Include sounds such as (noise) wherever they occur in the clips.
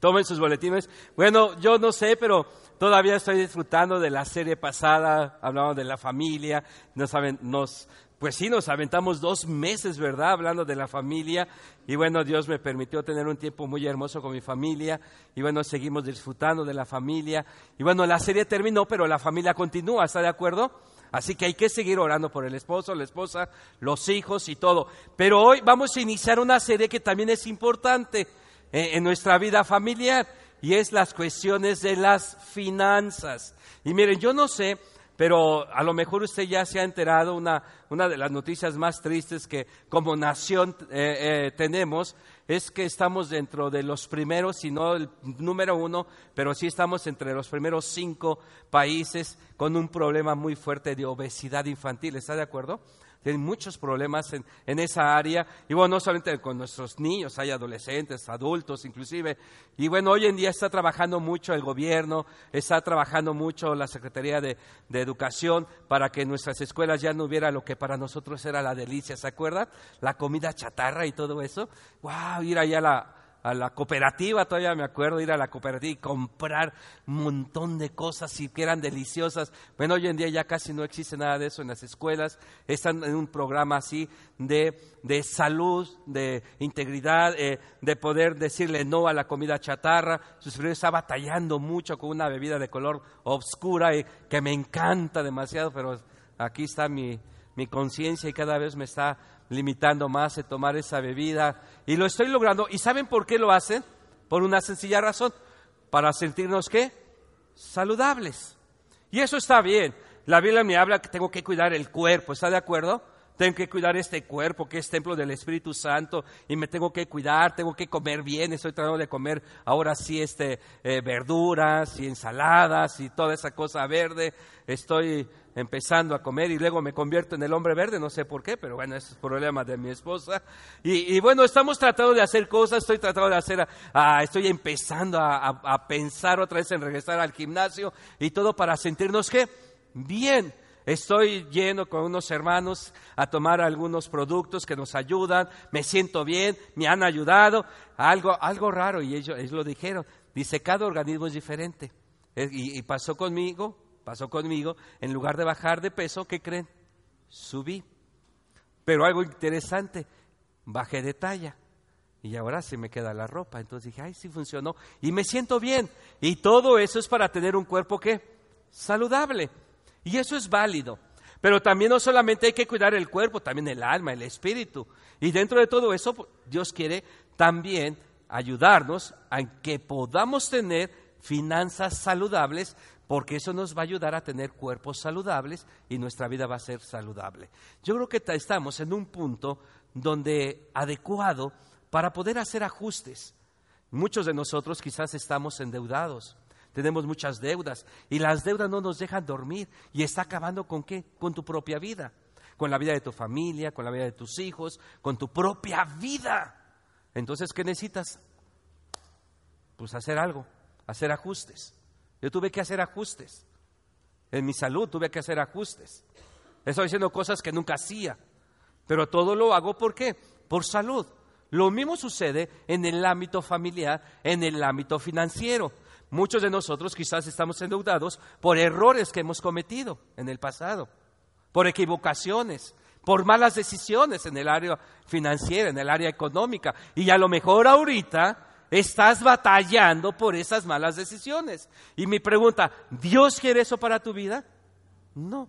Tomen sus boletines. Bueno, yo no sé, pero todavía estoy disfrutando de la serie pasada. Hablamos de la familia. Nos, nos, pues sí, nos aventamos dos meses, ¿verdad? Hablando de la familia. Y bueno, Dios me permitió tener un tiempo muy hermoso con mi familia. Y bueno, seguimos disfrutando de la familia. Y bueno, la serie terminó, pero la familia continúa, ¿está de acuerdo? Así que hay que seguir orando por el esposo, la esposa, los hijos y todo. Pero hoy vamos a iniciar una serie que también es importante en nuestra vida familiar y es las cuestiones de las finanzas. Y miren, yo no sé, pero a lo mejor usted ya se ha enterado, una, una de las noticias más tristes que como nación eh, eh, tenemos es que estamos dentro de los primeros, si no el número uno, pero sí estamos entre los primeros cinco países con un problema muy fuerte de obesidad infantil. ¿Está de acuerdo? Tienen muchos problemas en, en, esa área. Y bueno, no solamente con nuestros niños, hay adolescentes, adultos inclusive. Y bueno, hoy en día está trabajando mucho el gobierno, está trabajando mucho la Secretaría de, de Educación para que en nuestras escuelas ya no hubiera lo que para nosotros era la delicia, ¿se acuerdan? La comida chatarra y todo eso. ¡Wow! Ir allá a la, a la cooperativa, todavía me acuerdo, ir a la cooperativa y comprar un montón de cosas y que eran deliciosas. Bueno, hoy en día ya casi no existe nada de eso en las escuelas. Están en un programa así de, de salud, de integridad, eh, de poder decirle no a la comida chatarra. Su superior está batallando mucho con una bebida de color oscura y que me encanta demasiado, pero aquí está mi, mi conciencia y cada vez me está limitando más de tomar esa bebida. Y lo estoy logrando. ¿Y saben por qué lo hacen? Por una sencilla razón. Para sentirnos qué? Saludables. Y eso está bien. La Biblia me habla que tengo que cuidar el cuerpo. ¿Está de acuerdo? Tengo que cuidar este cuerpo que es templo del Espíritu Santo y me tengo que cuidar, tengo que comer bien. Estoy tratando de comer ahora sí este, eh, verduras y ensaladas y toda esa cosa verde. Estoy empezando a comer y luego me convierto en el hombre verde, no sé por qué, pero bueno, ese es problema de mi esposa. Y, bueno, estamos tratando de hacer cosas, estoy tratando de hacer, estoy empezando a, pensar otra vez en regresar al gimnasio y todo para sentirnos que bien. Estoy yendo con unos hermanos a tomar algunos productos que nos ayudan, me siento bien, me han ayudado, algo, algo raro, y ellos, ellos lo dijeron, dice, cada organismo es diferente. y pasó conmigo, pasó conmigo, en lugar de bajar de peso, ¿qué creen? Subí. Pero algo interesante, bajé de talla. Y ahora se me queda la ropa. Entonces dije, ay, sí funcionó. Y me siento bien. Y todo eso es para tener un cuerpo que saludable. Y eso es válido. Pero también no solamente hay que cuidar el cuerpo, también el alma, el espíritu. Y dentro de todo eso, Dios quiere también ayudarnos a que podamos tener finanzas saludables porque eso nos va a ayudar a tener cuerpos saludables y nuestra vida va a ser saludable. Yo creo que estamos en un punto donde adecuado para poder hacer ajustes. Muchos de nosotros quizás estamos endeudados, tenemos muchas deudas y las deudas no nos dejan dormir y está acabando con qué? Con tu propia vida, con la vida de tu familia, con la vida de tus hijos, con tu propia vida. Entonces, ¿qué necesitas? Pues hacer algo, hacer ajustes. Yo tuve que hacer ajustes. En mi salud tuve que hacer ajustes. Estoy haciendo cosas que nunca hacía. Pero todo lo hago ¿por qué? Por salud. Lo mismo sucede en el ámbito familiar, en el ámbito financiero. Muchos de nosotros quizás estamos endeudados por errores que hemos cometido en el pasado, por equivocaciones, por malas decisiones en el área financiera, en el área económica. Y a lo mejor ahorita estás batallando por esas malas decisiones. Y mi pregunta, ¿Dios quiere eso para tu vida? No.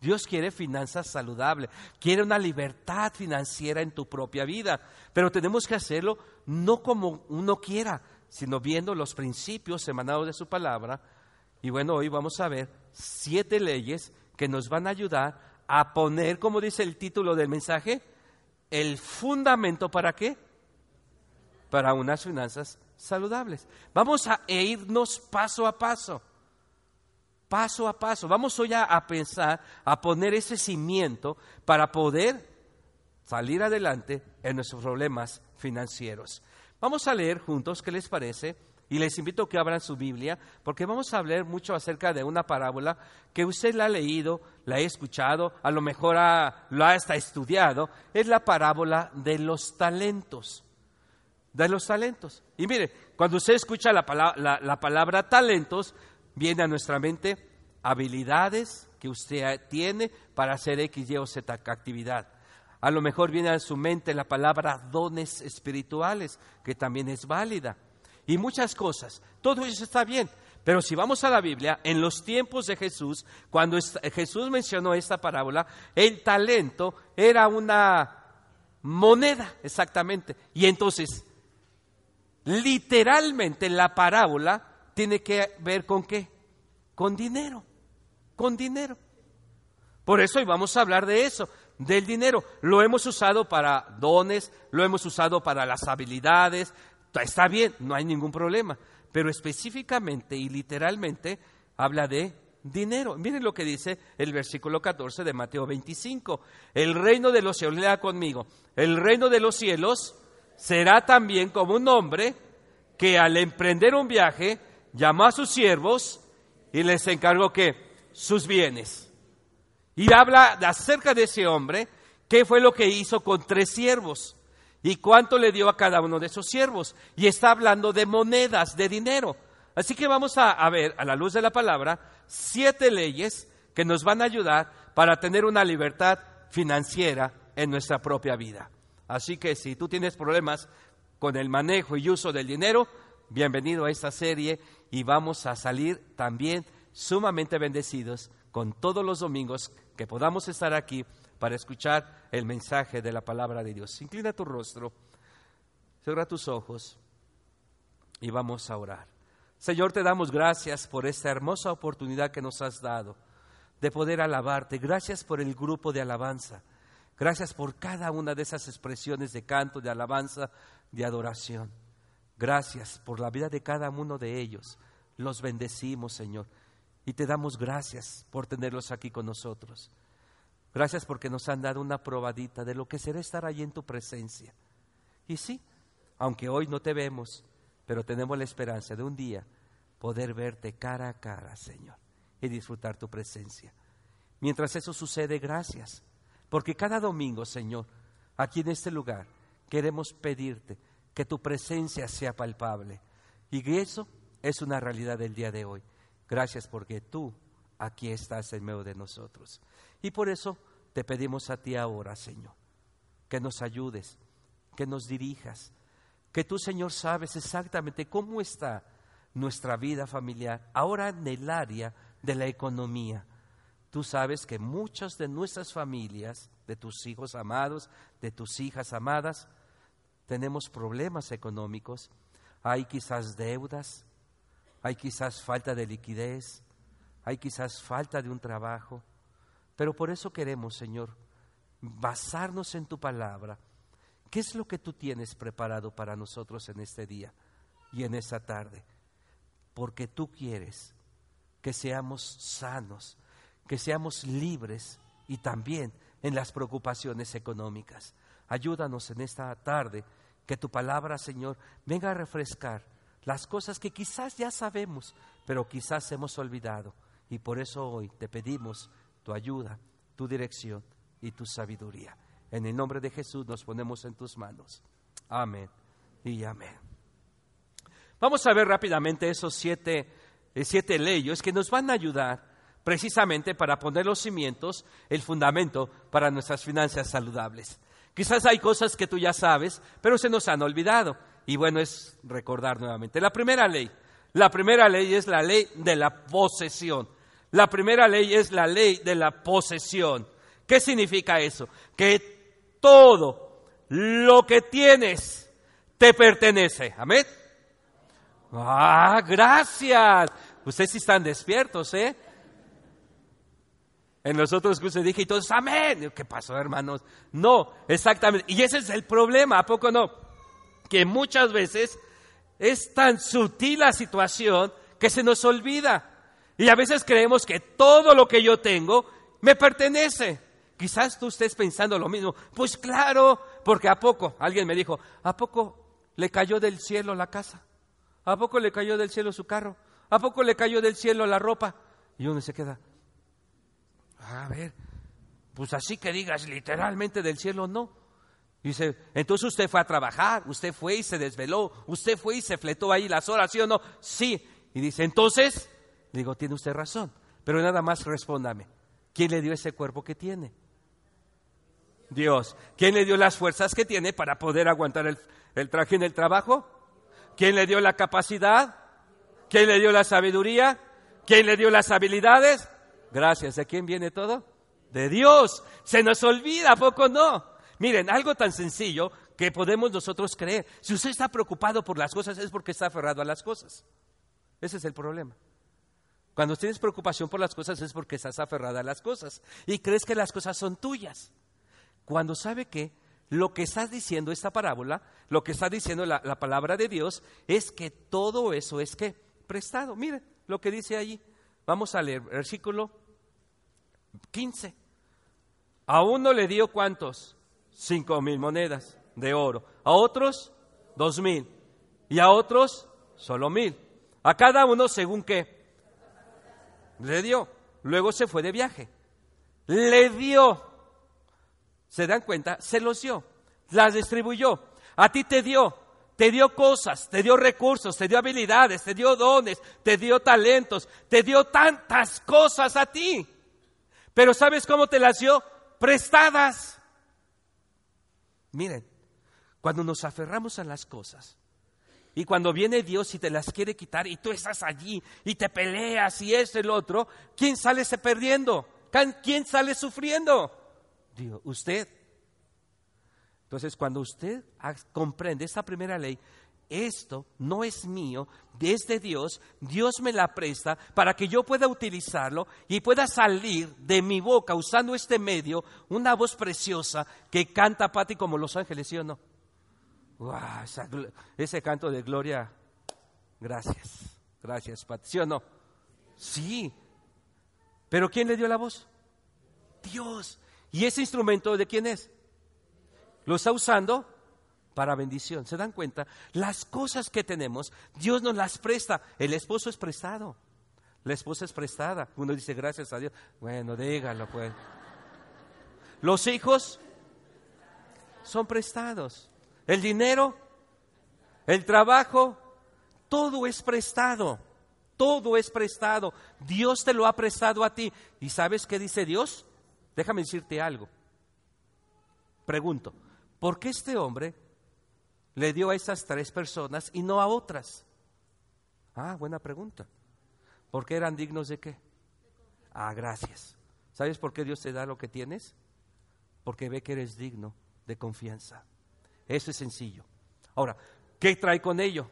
Dios quiere finanzas saludables, quiere una libertad financiera en tu propia vida, pero tenemos que hacerlo no como uno quiera, sino viendo los principios emanados de su palabra. Y bueno, hoy vamos a ver siete leyes que nos van a ayudar a poner, como dice el título del mensaje, el fundamento para qué? Para unas finanzas saludables. Vamos a irnos paso a paso, paso a paso. Vamos hoy a, a pensar, a poner ese cimiento para poder salir adelante en nuestros problemas financieros. Vamos a leer juntos, ¿qué les parece? Y les invito a que abran su Biblia, porque vamos a hablar mucho acerca de una parábola que usted la ha leído, la ha escuchado, a lo mejor ha, lo ha hasta estudiado. Es la parábola de los talentos. De los talentos. Y mire, cuando usted escucha la palabra, la palabra talentos, viene a nuestra mente habilidades que usted tiene para hacer X, Y o Z actividad. A lo mejor viene a su mente la palabra dones espirituales, que también es válida. Y muchas cosas. Todo eso está bien. Pero si vamos a la Biblia, en los tiempos de Jesús, cuando Jesús mencionó esta parábola, el talento era una moneda, exactamente. Y entonces, literalmente la parábola tiene que ver con qué? Con dinero, con dinero. Por eso hoy vamos a hablar de eso, del dinero. Lo hemos usado para dones, lo hemos usado para las habilidades. Está bien, no hay ningún problema. Pero específicamente y literalmente habla de dinero. Miren lo que dice el versículo 14 de Mateo 25. El reino de los cielos, lea conmigo, el reino de los cielos será también como un hombre que al emprender un viaje llamó a sus siervos y les encargó que sus bienes. Y habla acerca de ese hombre, qué fue lo que hizo con tres siervos y cuánto le dio a cada uno de esos siervos. Y está hablando de monedas, de dinero. Así que vamos a, a ver, a la luz de la palabra, siete leyes que nos van a ayudar para tener una libertad financiera en nuestra propia vida. Así que si tú tienes problemas con el manejo y uso del dinero, bienvenido a esta serie y vamos a salir también sumamente bendecidos con todos los domingos que podamos estar aquí para escuchar el mensaje de la palabra de Dios. Inclina tu rostro, cierra tus ojos y vamos a orar. Señor, te damos gracias por esta hermosa oportunidad que nos has dado de poder alabarte. Gracias por el grupo de alabanza. Gracias por cada una de esas expresiones de canto, de alabanza, de adoración. Gracias por la vida de cada uno de ellos. Los bendecimos, Señor. Y te damos gracias por tenerlos aquí con nosotros. Gracias porque nos han dado una probadita de lo que será estar allí en tu presencia. Y sí, aunque hoy no te vemos, pero tenemos la esperanza de un día poder verte cara a cara, Señor, y disfrutar tu presencia. Mientras eso sucede, gracias, porque cada domingo, Señor, aquí en este lugar, queremos pedirte que tu presencia sea palpable. Y eso es una realidad del día de hoy. Gracias porque tú aquí estás en medio de nosotros. Y por eso te pedimos a ti ahora, Señor, que nos ayudes, que nos dirijas, que tú, Señor, sabes exactamente cómo está nuestra vida familiar, ahora en el área de la economía. Tú sabes que muchas de nuestras familias, de tus hijos amados, de tus hijas amadas, tenemos problemas económicos, hay quizás deudas, hay quizás falta de liquidez, hay quizás falta de un trabajo, pero por eso queremos, Señor, basarnos en tu palabra. ¿Qué es lo que tú tienes preparado para nosotros en este día y en esta tarde? Porque tú quieres que seamos sanos, que seamos libres y también en las preocupaciones económicas. Ayúdanos en esta tarde, que tu palabra, Señor, venga a refrescar las cosas que quizás ya sabemos, pero quizás hemos olvidado. Y por eso hoy te pedimos tu ayuda, tu dirección y tu sabiduría. En el nombre de Jesús nos ponemos en tus manos. Amén y amén. Vamos a ver rápidamente esos siete, eh, siete leyes que nos van a ayudar precisamente para poner los cimientos, el fundamento para nuestras finanzas saludables. Quizás hay cosas que tú ya sabes, pero se nos han olvidado. Y bueno, es recordar nuevamente. La primera ley, la primera ley es la ley de la posesión. La primera ley es la ley de la posesión. ¿Qué significa eso? Que todo lo que tienes te pertenece. Amén. Ah, gracias. Ustedes sí están despiertos, ¿eh? En los otros cursos dije, y todos, amén. ¿Qué pasó, hermanos? No, exactamente. Y ese es el problema, ¿a poco no? que muchas veces es tan sutil la situación que se nos olvida. Y a veces creemos que todo lo que yo tengo me pertenece. Quizás tú estés pensando lo mismo. Pues claro, porque a poco, alguien me dijo, ¿a poco le cayó del cielo la casa? ¿A poco le cayó del cielo su carro? ¿A poco le cayó del cielo la ropa? Y uno se queda, a ver, pues así que digas literalmente del cielo, no. Dice, entonces usted fue a trabajar, usted fue y se desveló, usted fue y se fletó ahí las horas, ¿sí o no? Sí. Y dice, entonces, digo, tiene usted razón, pero nada más respóndame, ¿quién le dio ese cuerpo que tiene? Dios. ¿Quién le dio las fuerzas que tiene para poder aguantar el, el traje en el trabajo? ¿Quién le dio la capacidad? ¿Quién le dio la sabiduría? ¿Quién le dio las habilidades? Gracias. ¿De quién viene todo? De Dios. Se nos olvida, ¿a poco no? Miren, algo tan sencillo que podemos nosotros creer. Si usted está preocupado por las cosas es porque está aferrado a las cosas. Ese es el problema. Cuando tienes preocupación por las cosas es porque estás aferrada a las cosas y crees que las cosas son tuyas. Cuando sabe que lo que está diciendo esta parábola, lo que está diciendo la, la palabra de Dios, es que todo eso es que prestado. Miren lo que dice allí. Vamos a leer versículo 15. A uno le dio cuántos? cinco mil monedas de oro, a otros dos mil y a otros solo mil. A cada uno según qué le dio. Luego se fue de viaje. Le dio. ¿Se dan cuenta? Se los dio. Las distribuyó. A ti te dio. Te dio cosas, te dio recursos, te dio habilidades, te dio dones, te dio talentos, te dio tantas cosas a ti. Pero ¿sabes cómo te las dio? Prestadas. Miren, cuando nos aferramos a las cosas y cuando viene Dios y te las quiere quitar y tú estás allí y te peleas y es el otro, ¿quién sale perdiendo? ¿Quién sale sufriendo? Dios, usted. Entonces, cuando usted comprende esta primera ley, esto no es mío, es de Dios, Dios me la presta para que yo pueda utilizarlo y pueda salir de mi boca usando este medio una voz preciosa que canta Pati como los ángeles, ¿sí o no? ese canto de gloria, gracias, gracias Pati, ¿sí o no? Sí, pero ¿quién le dio la voz? Dios. ¿Y ese instrumento de quién es? ¿Lo está usando? Para bendición. ¿Se dan cuenta? Las cosas que tenemos, Dios nos las presta. El esposo es prestado. La esposa es prestada. Uno dice, gracias a Dios. Bueno, dígalo pues. Los hijos son prestados. El dinero, el trabajo, todo es prestado. Todo es prestado. Dios te lo ha prestado a ti. ¿Y sabes qué dice Dios? Déjame decirte algo. Pregunto, ¿por qué este hombre le dio a esas tres personas y no a otras? Ah, buena pregunta. ¿Por qué eran dignos de qué? Ah, gracias. ¿Sabes por qué Dios te da lo que tienes? Porque ve que eres digno de confianza. Eso es sencillo. Ahora, ¿qué trae con ello?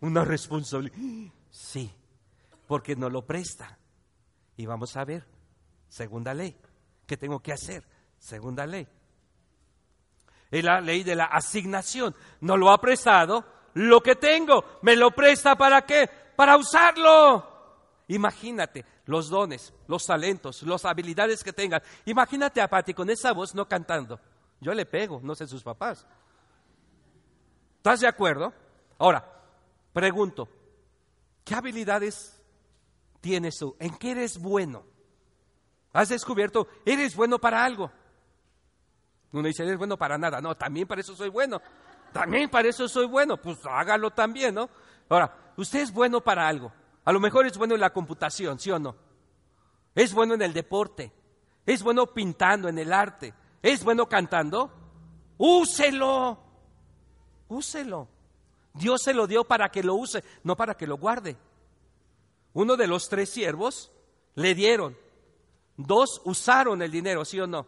Una responsabilidad. Sí, porque no lo presta. Y vamos a ver, segunda ley. ¿Qué tengo que hacer? Segunda ley. Es la ley de la asignación. No lo ha prestado, lo que tengo, me lo presta para qué? Para usarlo. Imagínate los dones, los talentos, las habilidades que tengas. Imagínate a Pati con esa voz no cantando. Yo le pego, no sé sus papás. ¿Estás de acuerdo? Ahora, pregunto, ¿qué habilidades tienes tú? ¿En qué eres bueno? ¿Has descubierto, eres bueno para algo? Uno dice, eres bueno para nada. No, también para eso soy bueno. También para eso soy bueno. Pues hágalo también, ¿no? Ahora, usted es bueno para algo. A lo mejor es bueno en la computación, ¿sí o no? Es bueno en el deporte. Es bueno pintando, en el arte. Es bueno cantando. Úselo. Úselo. Dios se lo dio para que lo use, no para que lo guarde. Uno de los tres siervos le dieron. Dos usaron el dinero, ¿sí o no?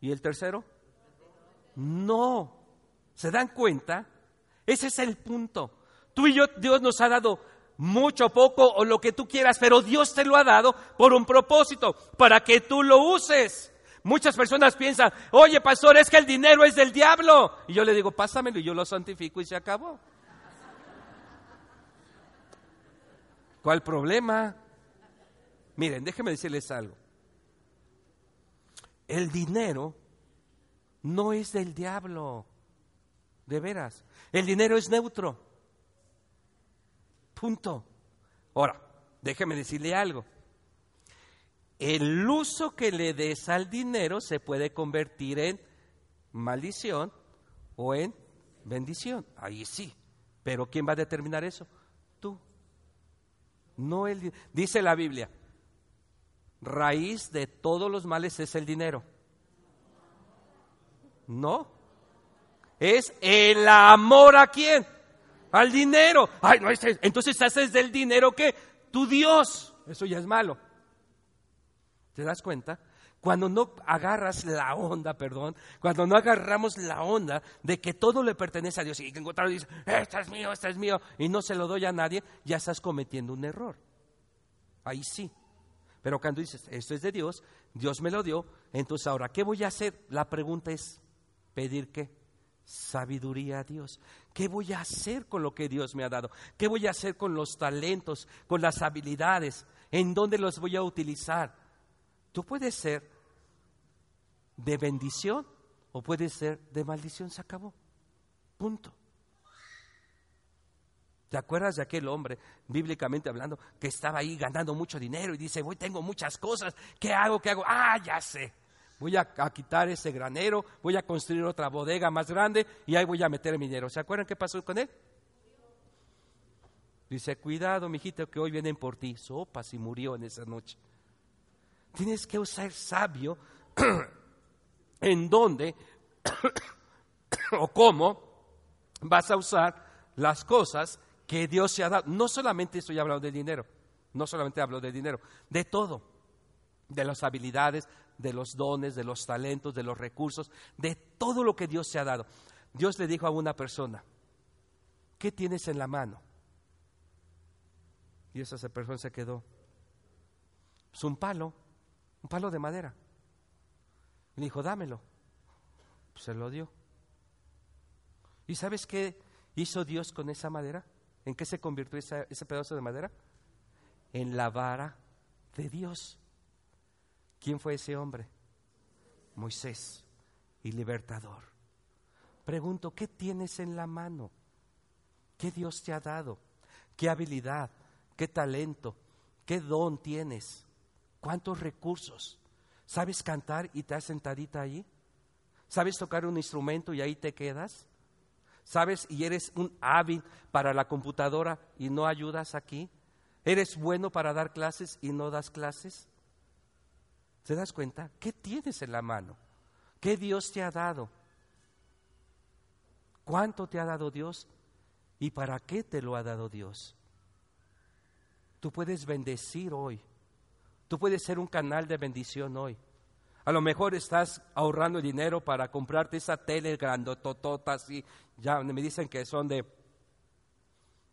¿Y el tercero? No. ¿Se dan cuenta? Ese es el punto. Tú y yo, Dios nos ha dado mucho, poco o lo que tú quieras, pero Dios te lo ha dado por un propósito, para que tú lo uses. Muchas personas piensan, oye pastor, es que el dinero es del diablo. Y yo le digo, pásamelo y yo lo santifico y se acabó. ¿Cuál problema? Miren, déjenme decirles algo el dinero no es del diablo, de veras. El dinero es neutro. Punto. Ahora, déjeme decirle algo. el uso que le des al dinero se puede convertir en maldición o en bendición. Ahí sí. Pero ¿quién va a determinar eso? Tú. No el dice la Biblia. Raíz de todos los males es el dinero. No. Es el amor a quién? Al dinero. Ay, no, entonces haces del dinero que tu Dios. Eso ya es malo. ¿Te das cuenta? Cuando no agarras la onda, perdón, cuando no agarramos la onda de que todo le pertenece a Dios y que encontrarlo dice, esto es mío, esto es mío, y no se lo doy a nadie, ya estás cometiendo un error. Ahí sí. Pero cuando dices, esto es de Dios, Dios me lo dio, entonces ahora, ¿qué voy a hacer? La pregunta es, ¿pedir qué? Sabiduría a Dios. ¿Qué voy a hacer con lo que Dios me ha dado? ¿Qué voy a hacer con los talentos, con las habilidades? ¿En dónde los voy a utilizar? Tú puedes ser de bendición o puedes ser de maldición, se acabó. Punto. ¿Te acuerdas de aquel hombre, bíblicamente hablando, que estaba ahí ganando mucho dinero y dice, voy, tengo muchas cosas, ¿qué hago? ¿Qué hago? Ah, ya sé. Voy a, quitar ese granero, voy a construir otra bodega más grande y ahí voy a meter mi dinero. ¿Se acuerdan qué pasó con él? Dice, cuidado, mijito, que hoy vienen por ti. Sopas y murió en esa noche. Tienes que ser sabio (clears throat) en dónde (clears throat) o cómo vas a usar las cosas que Dios te ha dado. No solamente estoy hablando de dinero, no solamente hablo de dinero, de todo, de las habilidades, de los dones, de los talentos, de los recursos, de todo lo que Dios te ha dado. Dios le dijo a una persona, ¿qué tienes en la mano? Y esa persona se quedó. Es un palo un palo de madera. Le dijo, dámelo. se lo dio. ¿Y sabes qué hizo Dios con esa madera? ¿En qué se convirtió ese pedazo de madera? En la vara de Dios. ¿Quién fue ese hombre? Moisés y libertador. Pregunto, ¿qué tienes en la mano? ¿Qué Dios te ha dado? ¿Qué habilidad? ¿Qué talento? ¿Qué don tienes? ¿Cuántos recursos? ¿Sabes cantar y te has sentadita ahí? ¿Sabes tocar un instrumento y ahí te quedas? ¿Sabes y eres un hábil para la computadora y no ayudas aquí? ¿Eres bueno para dar clases y no das clases? ¿Te das cuenta? ¿Qué tienes en la mano? ¿Qué Dios te ha dado? ¿Cuánto te ha dado Dios? ¿Y para qué te lo ha dado Dios? Tú puedes bendecir hoy Tú puedes ser un canal de bendición hoy. A lo mejor estás ahorrando dinero para comprarte esa tele grandototota así. Ya me dicen que son de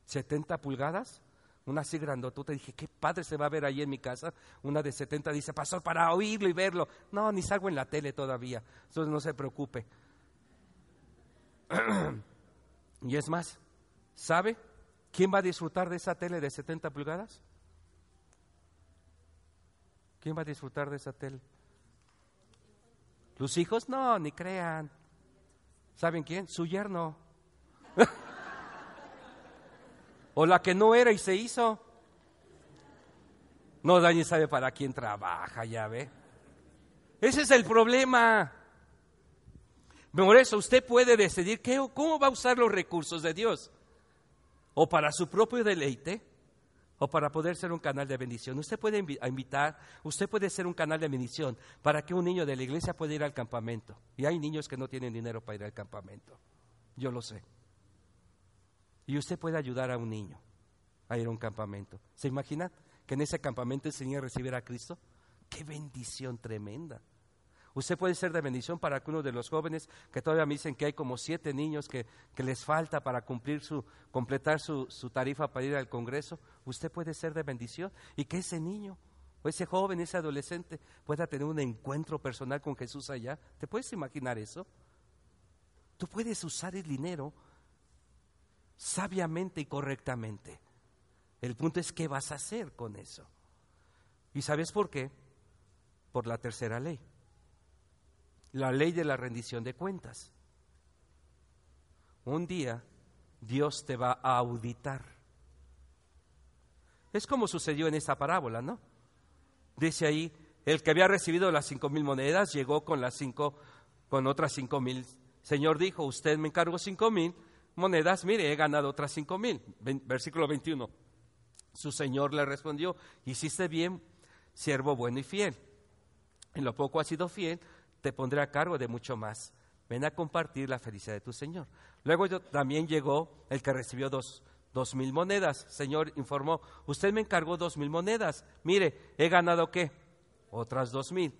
70 pulgadas. Una así grandotota. Dije, qué padre se va a ver ahí en mi casa. Una de 70 dice, pasó para oírlo y verlo. No, ni salgo en la tele todavía. Entonces no se preocupe. (clears throat) y es más, ¿sabe quién va a disfrutar de esa tele de 70 pulgadas? ¿Quién va a disfrutar de esa tele? ¿Los hijos? No, ni crean. ¿Saben quién? Su yerno. (laughs) o la que no era y se hizo. No, Dani sabe para quién trabaja, ya ve. Ese es el problema. Por eso usted puede decidir qué, cómo va a usar los recursos de Dios. O para su propio deleite, o para poder ser un canal de bendición. Usted puede invitar, usted puede ser un canal de bendición para que un niño de la iglesia pueda ir al campamento. Y hay niños que no tienen dinero para ir al campamento. Yo lo sé. Y usted puede ayudar a un niño a ir a un campamento. ¿Se imagina que en ese campamento el Señor recibiera a Cristo? ¡Qué bendición tremenda! Usted puede ser de bendición para algunos de los jóvenes que todavía me dicen que hay como siete niños que, les falta para cumplir su, completar su, su, tarifa para ir al Congreso. Usted puede ser de bendición y que ese niño o ese joven, ese adolescente pueda tener un encuentro personal con Jesús allá. ¿Te puedes imaginar eso? Tú puedes usar el dinero sabiamente y correctamente. El punto es qué vas a hacer con eso. ¿Y sabes por qué? Por la tercera ley la ley de la rendición de cuentas. Un día Dios te va a auditar. Es como sucedió en esta parábola, ¿no? Dice ahí, el que había recibido las cinco mil monedas llegó con las cinco, con otras cinco mil. Señor dijo, usted me encargó cinco mil monedas, mire, he ganado otras cinco mil. Versículo 21. Su señor le respondió, hiciste bien, siervo bueno y fiel. En lo poco has sido fiel, te pondré a cargo de mucho más. Ven a compartir la felicidad de tu Señor. Luego también llegó el que recibió dos, dos mil monedas. Señor informó, usted me encargó dos mil monedas. Mire, he ganado qué? Otras dos mil.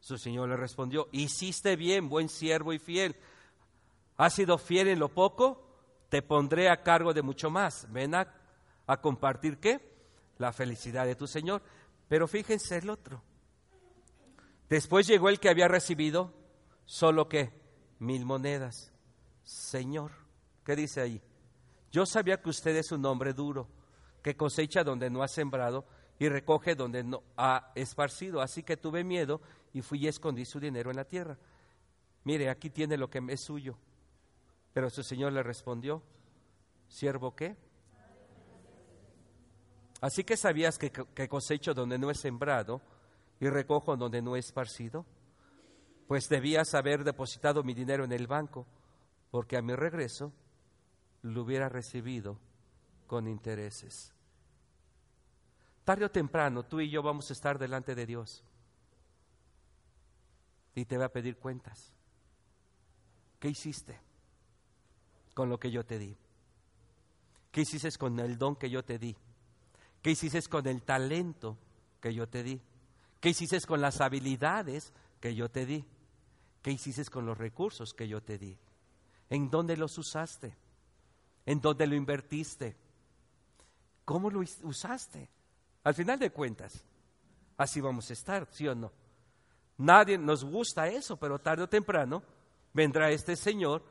Su Señor le respondió, hiciste bien, buen siervo y fiel. Has sido fiel en lo poco, te pondré a cargo de mucho más. Ven a, a compartir qué? La felicidad de tu Señor. Pero fíjense el otro. Después llegó el que había recibido solo que mil monedas. Señor, ¿qué dice ahí? Yo sabía que usted es un hombre duro, que cosecha donde no ha sembrado y recoge donde no ha esparcido. Así que tuve miedo y fui y escondí su dinero en la tierra. Mire, aquí tiene lo que es suyo. Pero su señor le respondió, ¿siervo qué? Así que sabías que, cosecho donde no he sembrado y recojo donde no he esparcido. Pues debías haber depositado mi dinero en el banco, porque a mi regreso lo hubiera recibido con intereses. Tarde o temprano, tú y yo vamos a estar delante de Dios y te va a pedir cuentas. ¿Qué hiciste con lo que yo te di? ¿Qué hiciste con el don que yo te di? ¿Qué hiciste con el talento que yo te di? ¿Qué hiciste con las habilidades que yo te di? ¿Qué hiciste con los recursos que yo te di? ¿En dónde los usaste? ¿En dónde lo invertiste? ¿Cómo lo usaste? Al final de cuentas, así vamos a estar, ¿sí o no? Nadie nos gusta eso, pero tarde o temprano vendrá este Señor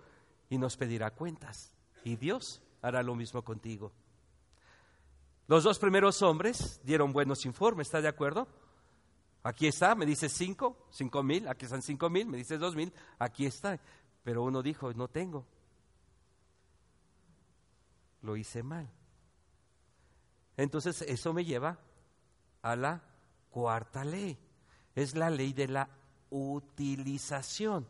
y nos pedirá cuentas. Y Dios hará lo mismo contigo. Los dos primeros hombres dieron buenos informes, ¿está de acuerdo? Aquí está, me dice cinco, cinco mil, aquí están cinco mil, me dice dos mil, aquí está. Pero uno dijo, no tengo. Lo hice mal. Entonces eso me lleva a la cuarta ley. Es la ley de la utilización.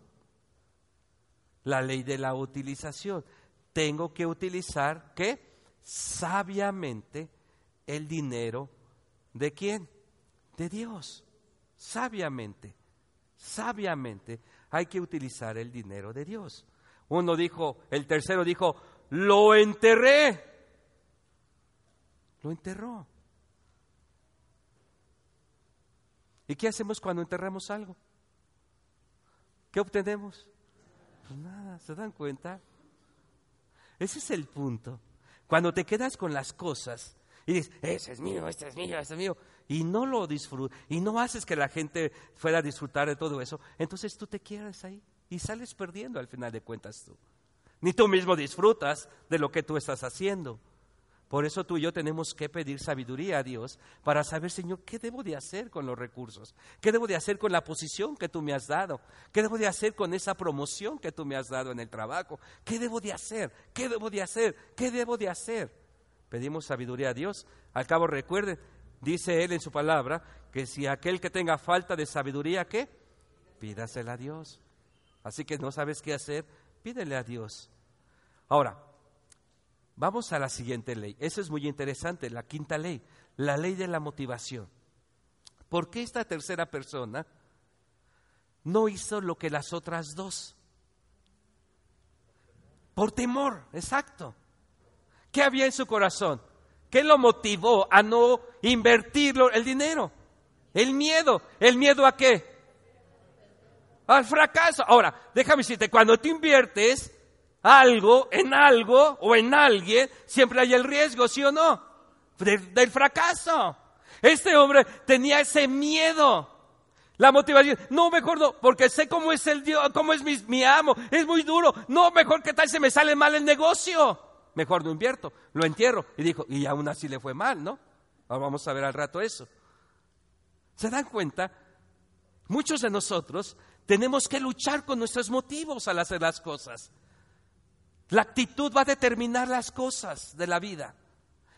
La ley de la utilización. Tengo que utilizar, ¿qué? Sabiamente el dinero de quién? De Dios. Sabiamente, sabiamente hay que utilizar el dinero de Dios. Uno dijo, el tercero dijo, lo enterré. Lo enterró. ¿Y qué hacemos cuando enterramos algo? ¿Qué obtenemos? Pues nada, ¿se dan cuenta? Ese es el punto. Cuando te quedas con las cosas y dices, ese es mío, este es mío, este es mío, y no lo disfrutas, y no haces que la gente fuera a disfrutar de todo eso, entonces tú te quedas ahí y sales perdiendo al final de cuentas tú. Ni tú mismo disfrutas de lo que tú estás haciendo. Por eso tú y yo tenemos que pedir sabiduría a Dios para saber, Señor, qué debo de hacer con los recursos, qué debo de hacer con la posición que tú me has dado, qué debo de hacer con esa promoción que tú me has dado en el trabajo, qué debo de hacer, qué debo de hacer, qué debo de hacer. Pedimos sabiduría a Dios. Al cabo recuerden, dice Él en su palabra, que si aquel que tenga falta de sabiduría, ¿qué? Pídasela a Dios. Así que no sabes qué hacer, pídele a Dios. Ahora, vamos a la siguiente ley. Eso es muy interesante, la quinta ley, la ley de la motivación. ¿Por qué esta tercera persona no hizo lo que las otras dos? Por temor, exacto. ¿Qué había en su corazón? ¿Qué lo motivó a no invertir el dinero? El miedo. ¿El miedo a qué? Al fracaso. Ahora, déjame decirte, cuando tú inviertes algo en algo o en alguien, siempre hay el riesgo, ¿sí o no? del fracaso. Este hombre tenía ese miedo. La motivación, no, mejor no, porque sé cómo es el Dios, cómo es mi amo, es muy duro. No, mejor que tal se me sale mal el negocio mejor no invierto, lo entierro. Y dijo, y aún así le fue mal, ¿no? Ahora vamos a ver al rato eso. ¿Se dan cuenta? Muchos de nosotros tenemos que luchar con nuestros motivos al hacer las cosas. La actitud va a determinar las cosas de la vida.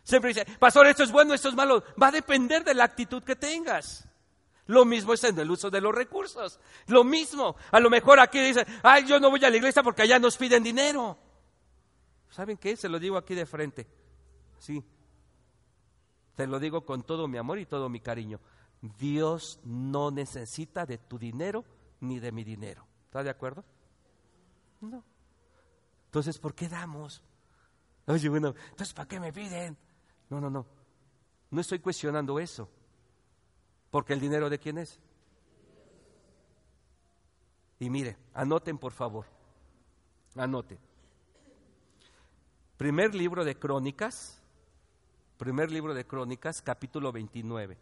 Siempre dice, pastor, esto es bueno, esto es malo. Va a depender de la actitud que tengas. Lo mismo es en el uso de los recursos. Lo mismo. A lo mejor aquí dicen, ay, yo no voy a la iglesia porque allá nos piden dinero. ¿Saben qué? Se lo digo aquí de frente. Sí. Te lo digo con todo mi amor y todo mi cariño. Dios no necesita de tu dinero ni de mi dinero. ¿Estás de acuerdo? No. Entonces, ¿por qué damos? Oye, bueno, entonces, ¿para qué me piden? No, no, no. No estoy cuestionando eso. Porque el dinero de quién es. Y mire, anoten por favor. Anoten. Primer libro de Crónicas. Primer libro de Crónicas, capítulo 29.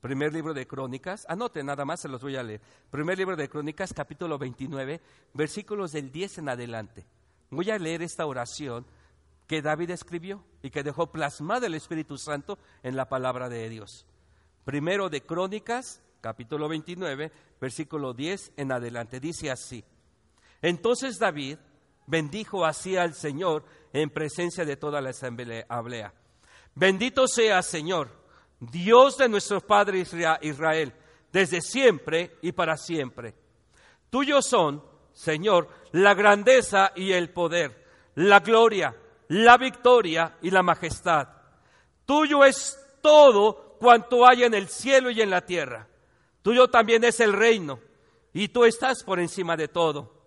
Primer libro de Crónicas, anoten nada más, se los voy a leer. Primer libro de Crónicas, capítulo 29, versículos del 10 en adelante. Voy a leer esta oración que David escribió y que dejó plasmada el Espíritu Santo en la palabra de Dios. Primero de Crónicas, capítulo 29, versículo 10 en adelante. Dice así. Entonces David bendijo así al Señor en presencia de toda la asamblea. Bendito sea Señor, Dios de nuestro Padre Israel, desde siempre y para siempre. Tuyos son, Señor, la grandeza y el poder, la gloria, la victoria y la majestad. Tuyo es todo cuanto hay en el cielo y en la tierra. Tuyo también es el reino, y tú estás por encima de todo.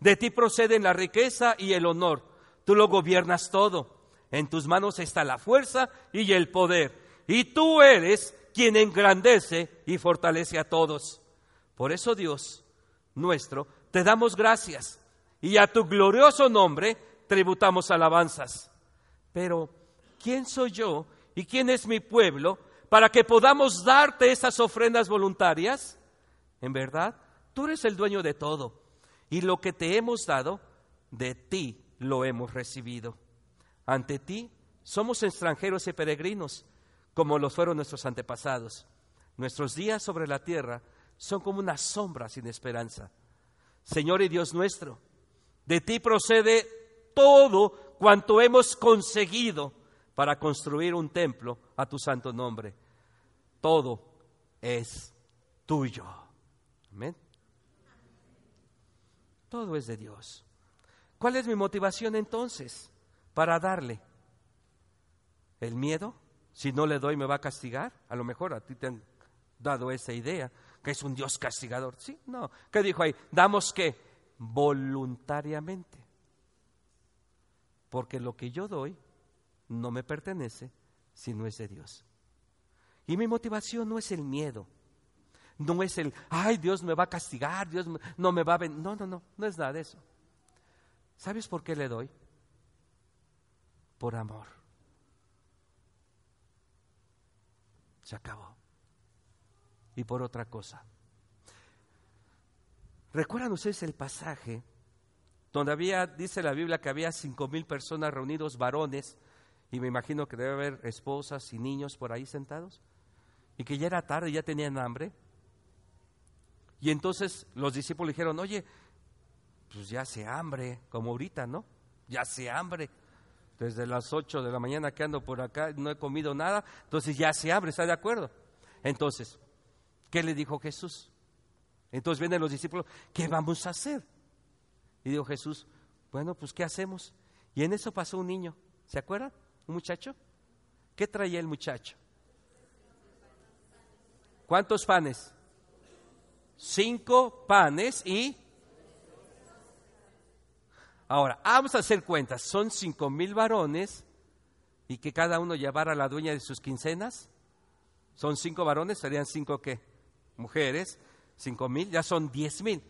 De ti proceden la riqueza y el honor. Tú lo gobiernas todo. En tus manos está la fuerza y el poder. Y tú eres quien engrandece y fortalece a todos. Por eso, Dios nuestro, te damos gracias y a tu glorioso nombre tributamos alabanzas. Pero, ¿quién soy yo y quién es mi pueblo para que podamos darte esas ofrendas voluntarias? En verdad, tú eres el dueño de todo y lo que te hemos dado, de ti lo hemos recibido. Ante ti somos extranjeros y peregrinos, como lo fueron nuestros antepasados. Nuestros días sobre la tierra son como una sombra sin esperanza. Señor y Dios nuestro, de ti procede todo cuanto hemos conseguido para construir un templo a tu santo nombre. Todo es tuyo. Amén. Todo es de Dios. ¿Cuál es mi motivación entonces para darle? ¿El miedo? Si no le doy me va a castigar. A lo mejor a ti te han dado esa idea, que es un Dios castigador. Sí, no. ¿Qué dijo ahí? Damos qué? Voluntariamente porque lo que yo doy no me pertenece, sino es de Dios. Y mi motivación no es el miedo, no es el, ay, Dios me va a castigar, Dios no me va a... No, no, no, no es nada de eso. ¿Sabes por qué le doy? Por amor. Se acabó. Y por otra cosa. ¿Recuerdan ustedes el pasaje donde había, dice la Biblia, que había cinco mil personas reunidos, varones, y me imagino que debe haber esposas y niños por ahí sentados, y que ya era tarde, ya tenían hambre. Y entonces los discípulos dijeron, oye, pues ya hace hambre, como ahorita, ¿no? Ya hace hambre. Desde las ocho de la mañana que ando por acá, no he comido nada, entonces ya hace hambre, ¿está de acuerdo? Entonces, ¿qué le dijo Jesús? Entonces vienen los discípulos, ¿qué vamos a hacer? Y dijo Jesús, bueno, pues ¿qué hacemos? Y en eso pasó un niño, ¿se acuerdan? Un muchacho. ¿Qué traía el muchacho? ¿Cuántos panes? Cinco panes y... Ahora, vamos a hacer cuentas. Son cinco mil varones y que cada uno llevara a la dueña de sus quincenas. Son cinco varones, serían cinco qué? Mujeres, cinco mil, ya son diez mil.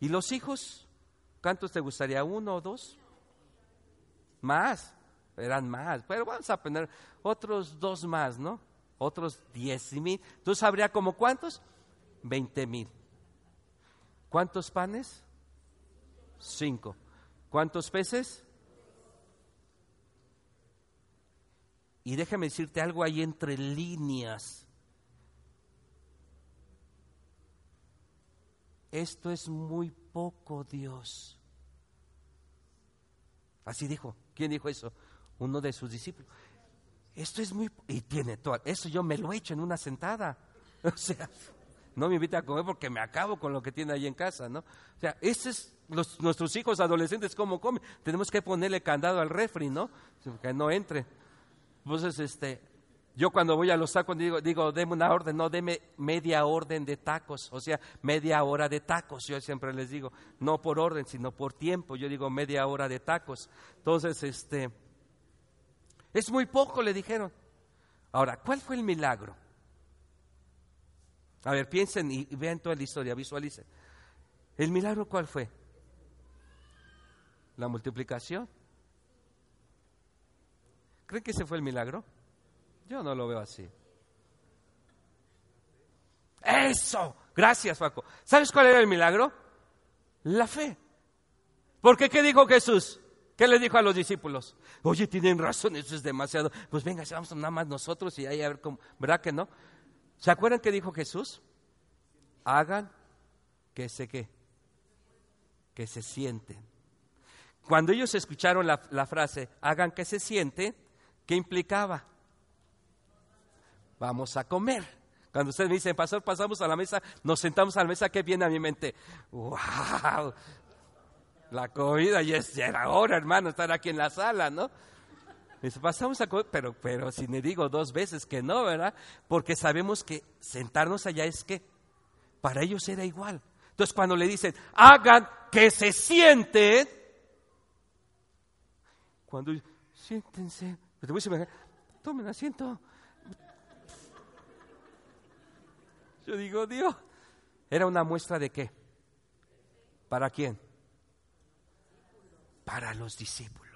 ¿Y los hijos? ¿Cuántos te gustaría? ¿Uno o dos? Más, eran más, pero vamos a poner otros dos más, ¿no? Otros diez mil. Entonces habría como cuántos? Veinte mil. ¿Cuántos panes? Cinco. ¿Cuántos peces? Y déjame decirte algo ahí entre líneas. Esto es muy poco, Dios. Así dijo. ¿Quién dijo eso? Uno de sus discípulos. Esto es muy... Y tiene todo. Eso yo me lo he hecho en una sentada. (laughs) O sea, no me invita a comer porque me acabo con lo que tiene ahí en casa, ¿no? O sea, ese es los, nuestros hijos adolescentes cómo comen. Tenemos que ponerle candado al refri, ¿no? Que no entre. Entonces, este, yo cuando voy a los tacos digo, digo, deme una orden, no, deme media orden de tacos, o sea, media hora de tacos. Yo siempre les digo, no por orden, sino por tiempo. Yo digo media hora de tacos. Entonces, este, es muy poco, le dijeron. Ahora, ¿cuál fue el milagro? A ver, piensen y vean toda la historia, visualicen. ¿El milagro cuál fue? La multiplicación. ¿Creen que ese fue el milagro? Yo no lo veo así. Eso. Gracias, Paco. ¿Sabes cuál era el milagro? La fe. Porque ¿qué dijo Jesús? ¿Qué le dijo a los discípulos? Oye, tienen razón, eso es demasiado. Pues venga, vamos nada más nosotros y ahí a ver cómo. ¿Verdad que no? ¿Se acuerdan qué dijo Jesús? Hagan que se qué, que se sienten. Cuando ellos escucharon la, frase, hagan que se siente, ¿qué implicaba? Vamos a comer. Cuando ustedes me dicen, pastor, pasamos a la mesa, nos sentamos a la mesa, ¿qué viene a mi mente? ¡Wow! La comida ya, es, ya era hora, hermano, estar aquí en la sala, ¿no? Dice, pasamos a comer, pero, pero si me digo dos veces que no, ¿verdad? Porque sabemos que sentarnos allá es que para ellos era igual. Entonces cuando le dicen, hagan que se sienten, cuando siéntense, te voy a tomen asiento. Yo digo, Dios, era una muestra de qué? ¿Para quién? Para los discípulos.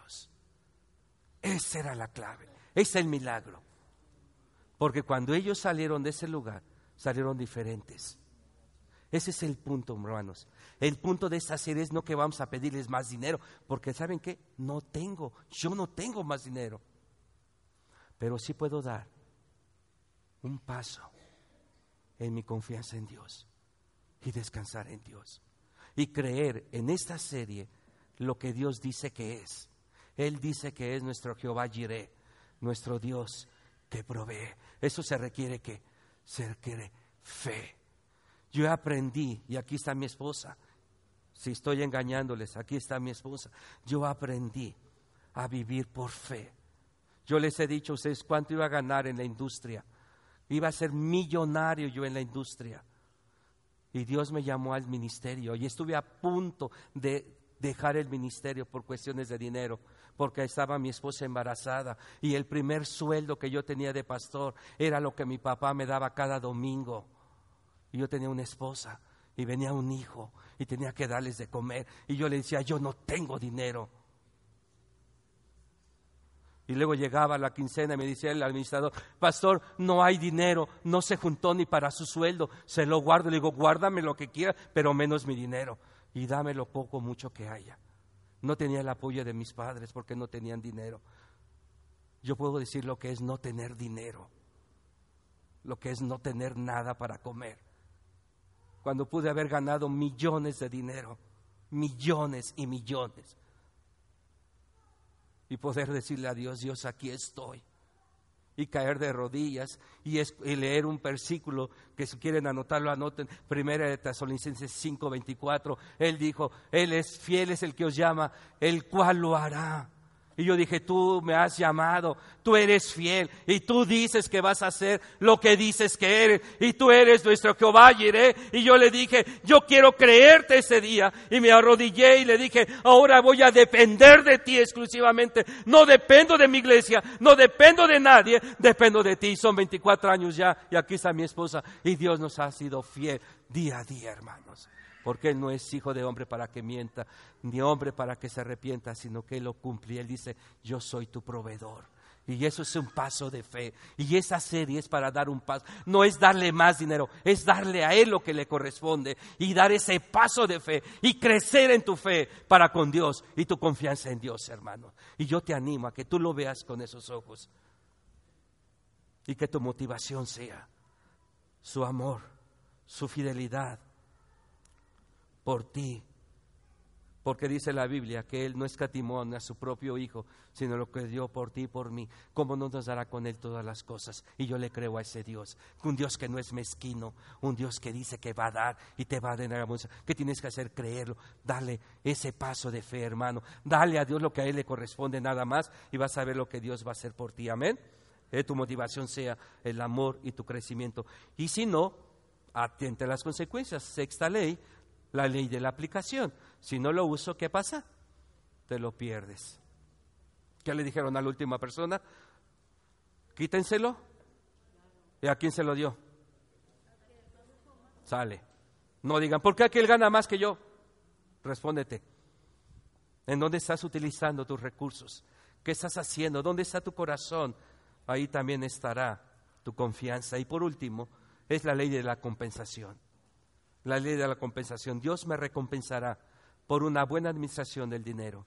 Esa era la clave, ese es el milagro. Porque cuando ellos salieron de ese lugar, salieron diferentes. Ese es el punto, hermanos. El punto de esta serie es no que vamos a pedirles más dinero, porque ¿saben qué? No tengo, yo no tengo más dinero. Pero sí puedo dar un paso en mi confianza en Dios y descansar en Dios. Y creer en esta serie lo que Dios dice que es. Él dice que es nuestro Jehová Jireh, nuestro Dios que provee. Eso se requiere que se requiere fe. Yo aprendí, y aquí está mi esposa. Si estoy engañándoles, aquí está mi esposa. Yo aprendí a vivir por fe. Yo les he dicho a ustedes cuánto iba a ganar en la industria Iba a ser millonario yo en la industria. Y Dios me llamó al ministerio y estuve a punto de dejar el ministerio por cuestiones de dinero, porque estaba mi esposa embarazada y el primer sueldo que yo tenía de pastor era lo que mi papá me daba cada domingo. Y yo tenía una esposa y venía un hijo y tenía que darles de comer y yo le decía, yo no tengo dinero. Y luego llegaba la quincena y me decía el administrador, pastor, no hay dinero, no se juntó ni para su sueldo, se lo guardo. Le digo, guárdame lo que quiera, pero menos mi dinero. Y dame lo poco, mucho que haya. No tenía el apoyo de mis padres porque no tenían dinero. Yo puedo decir lo que es no tener dinero, lo que es no tener nada para comer. Cuando pude haber ganado millones de dinero, millones y millones y poder decirle a Dios, Dios, aquí estoy. Y caer de rodillas y, leer un versículo que si quieren anotarlo, anoten. Primera de Tesalonicenses 5:24. Él dijo, Él es fiel, es el que os llama, el cual lo hará. Y yo dije, tú me has llamado, tú eres fiel y tú dices que vas a hacer lo que dices que eres y tú eres nuestro Jehová iré. Y yo le dije, yo quiero creerte ese día y me arrodillé y le dije, ahora voy a depender de ti exclusivamente. No dependo de mi iglesia, no dependo de nadie, dependo de ti. Son 24 años ya y aquí está mi esposa y Dios nos ha sido fiel día a día, hermanos porque Él no es hijo de hombre para que mienta, ni hombre para que se arrepienta, sino que Él lo cumple. Y Él dice, yo soy tu proveedor. Y eso es un paso de fe. Y esa serie es para dar un paso. No es darle más dinero, es darle a Él lo que le corresponde y dar ese paso de fe y crecer en tu fe para con Dios y tu confianza en Dios, hermano. Y yo te animo a que tú lo veas con esos ojos y que tu motivación sea su amor, su fidelidad, por ti, Porque dice la Biblia que Él no escatimó a su propio Hijo, sino lo que dio por ti y por mí. ¿Cómo no nos dará con Él todas las cosas? Y yo le creo a ese Dios. Un Dios que no es mezquino, un Dios que dice que va a dar y te va a dar ¿Qué tienes que hacer? Creerlo. Dale ese paso de fe, hermano. Dale a Dios lo que a Él le corresponde nada más y vas a ver lo que Dios va a hacer por ti. Amén. Que tu motivación sea el amor y tu crecimiento. Y si no, atente a las consecuencias. Sexta ley, la ley de la aplicación. Si no lo uso, ¿qué pasa? Te lo pierdes. ¿Qué le dijeron a la última persona? Quítenselo. ¿Y a quién se lo dio? Sale. No digan, ¿por qué aquel gana más que yo? Respóndete. ¿En dónde estás utilizando tus recursos? ¿Qué estás haciendo? ¿Dónde está tu corazón? Ahí también estará tu confianza. Y por último, es la ley de la compensación la ley de la compensación. Dios me recompensará por una buena administración del dinero.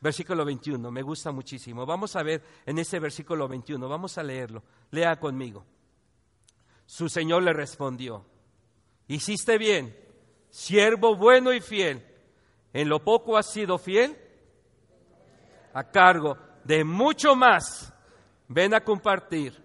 Versículo 21, me gusta muchísimo. Vamos a ver en ese versículo 21, vamos a leerlo. Lea conmigo. Su Señor le respondió, hiciste bien, siervo bueno y fiel. En lo poco has sido fiel, a cargo de mucho más. Ven a compartir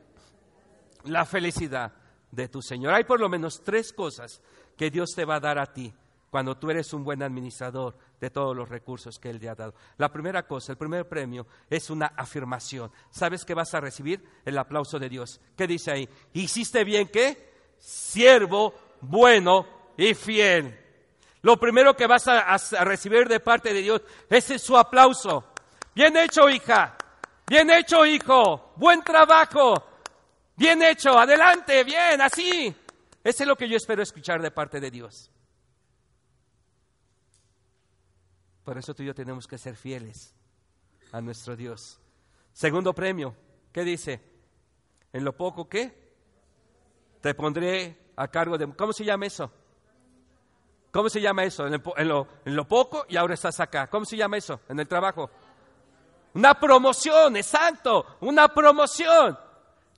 la felicidad de tu Señor. Hay por lo menos tres cosas que Dios te va a dar a ti cuando tú eres un buen administrador de todos los recursos que Él te ha dado. La primera cosa, el primer premio es una afirmación. ¿Sabes que vas a recibir? El aplauso de Dios. ¿Qué dice ahí? ¿Hiciste bien qué? Siervo bueno y fiel. Lo primero que vas a, a recibir de parte de Dios es su aplauso. Bien hecho, hija. Bien hecho, hijo. Buen trabajo. Bien hecho. Adelante. Bien. Así. Ese es lo que yo espero escuchar de parte de Dios. Por eso tú y yo tenemos que ser fieles a nuestro Dios. Segundo premio, ¿qué dice? En lo poco que te pondré a cargo de... ¿Cómo se llama eso? ¿Cómo se llama eso? En, lo, en lo poco y ahora estás acá. ¿Cómo se llama eso? En el trabajo. Una promoción, exacto, una promoción.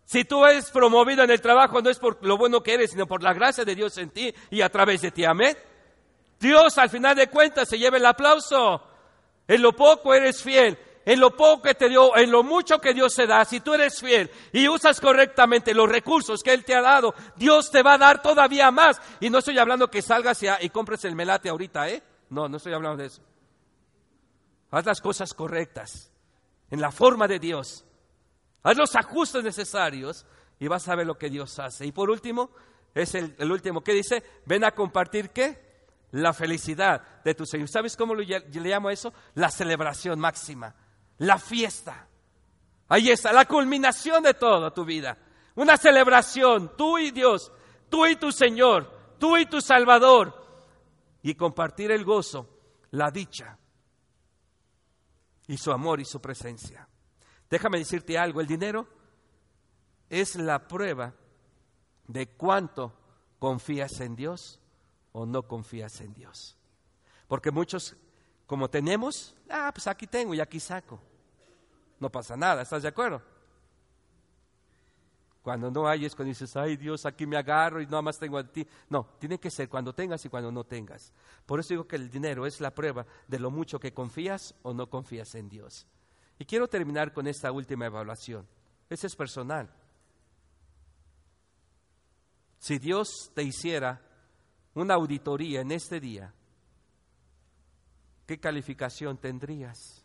Si tú eres promovido en el trabajo, no es por lo bueno que eres, sino por la gracia de Dios en ti y a través de ti. Amén. Dios al final de cuentas se lleva el aplauso. En lo poco eres fiel, en lo poco que te dio, en lo mucho que Dios te da, si tú eres fiel y usas correctamente los recursos que Él te ha dado, Dios te va a dar todavía más. Y no estoy hablando que salgas y, y compres el melate ahorita, ¿eh? No, no estoy hablando de eso. Haz las cosas correctas, en la forma de Dios. Haz los ajustes necesarios y vas a ver lo que Dios hace. Y por último, es el, último que dice, ven a compartir qué? La felicidad de tu Señor. ¿Sabes cómo le, le llamo eso? La celebración máxima, la fiesta. Ahí está, la culminación de toda tu vida. Una celebración, tú y Dios, tú y tu Señor, tú y tu Salvador. Y compartir el gozo, la dicha y su amor y su presencia. Déjame decirte algo, el dinero es la prueba de cuánto confías en Dios o no confías en Dios. Porque muchos, como tenemos, ah, pues aquí tengo y aquí saco. No pasa nada, ¿estás de acuerdo? Cuando no hay es cuando dices, ay Dios, aquí me agarro y nada más tengo a ti. No, tiene que ser cuando tengas y cuando no tengas. Por eso digo que el dinero es la prueba de lo mucho que confías o no confías en Dios. Y quiero terminar con esta última evaluación. Esa es personal. Si Dios te hiciera una auditoría en este día, ¿qué calificación tendrías?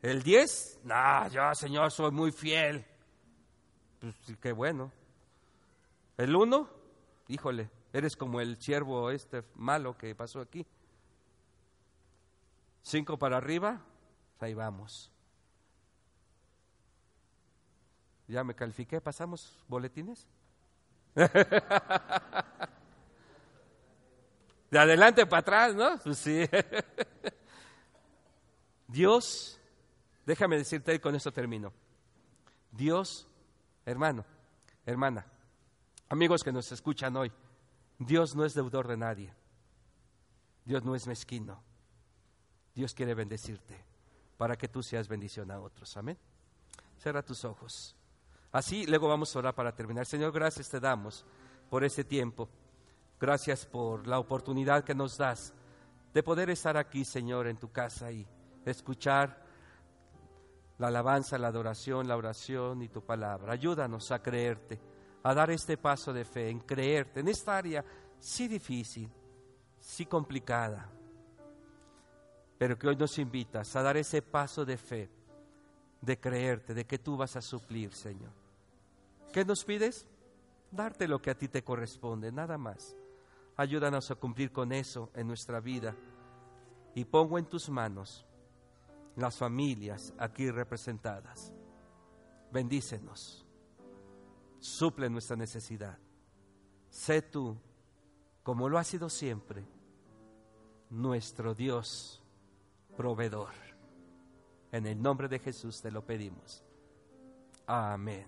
¿El 10? No, yo, Señor, soy muy fiel. Pues qué bueno. ¿El 1? Híjole, eres como el siervo este malo que pasó aquí. ¿Cinco para arriba? Ahí vamos. Ya me califiqué, pasamos boletines. (laughs) De adelante para atrás, ¿no? Pues sí. (laughs) Dios, déjame decirte y con eso termino. Dios, hermano, hermana, amigos que nos escuchan hoy, Dios no es deudor de nadie. Dios no es mezquino. Dios quiere bendecirte para que tú seas bendición a otros. Amén. Cierra tus ojos. Así, luego vamos a orar para terminar. Señor, gracias te damos por este tiempo. Gracias por la oportunidad que nos das de poder estar aquí, Señor, en tu casa y escuchar la alabanza, la adoración, la oración y tu palabra. Ayúdanos a creerte, a dar este paso de fe, en creerte, en esta área sí difícil, sí complicada, pero que hoy nos invitas a dar ese paso de fe, de creerte, de que tú vas a suplir, Señor. ¿Qué nos pides? Darte lo que a ti te corresponde, nada más. Ayúdanos a cumplir con eso en nuestra vida. Y pongo en tus manos las familias aquí representadas. Bendícenos. Suple nuestra necesidad. Sé tú, como lo ha sido siempre, nuestro Dios proveedor. En el nombre de Jesús te lo pedimos. Amén.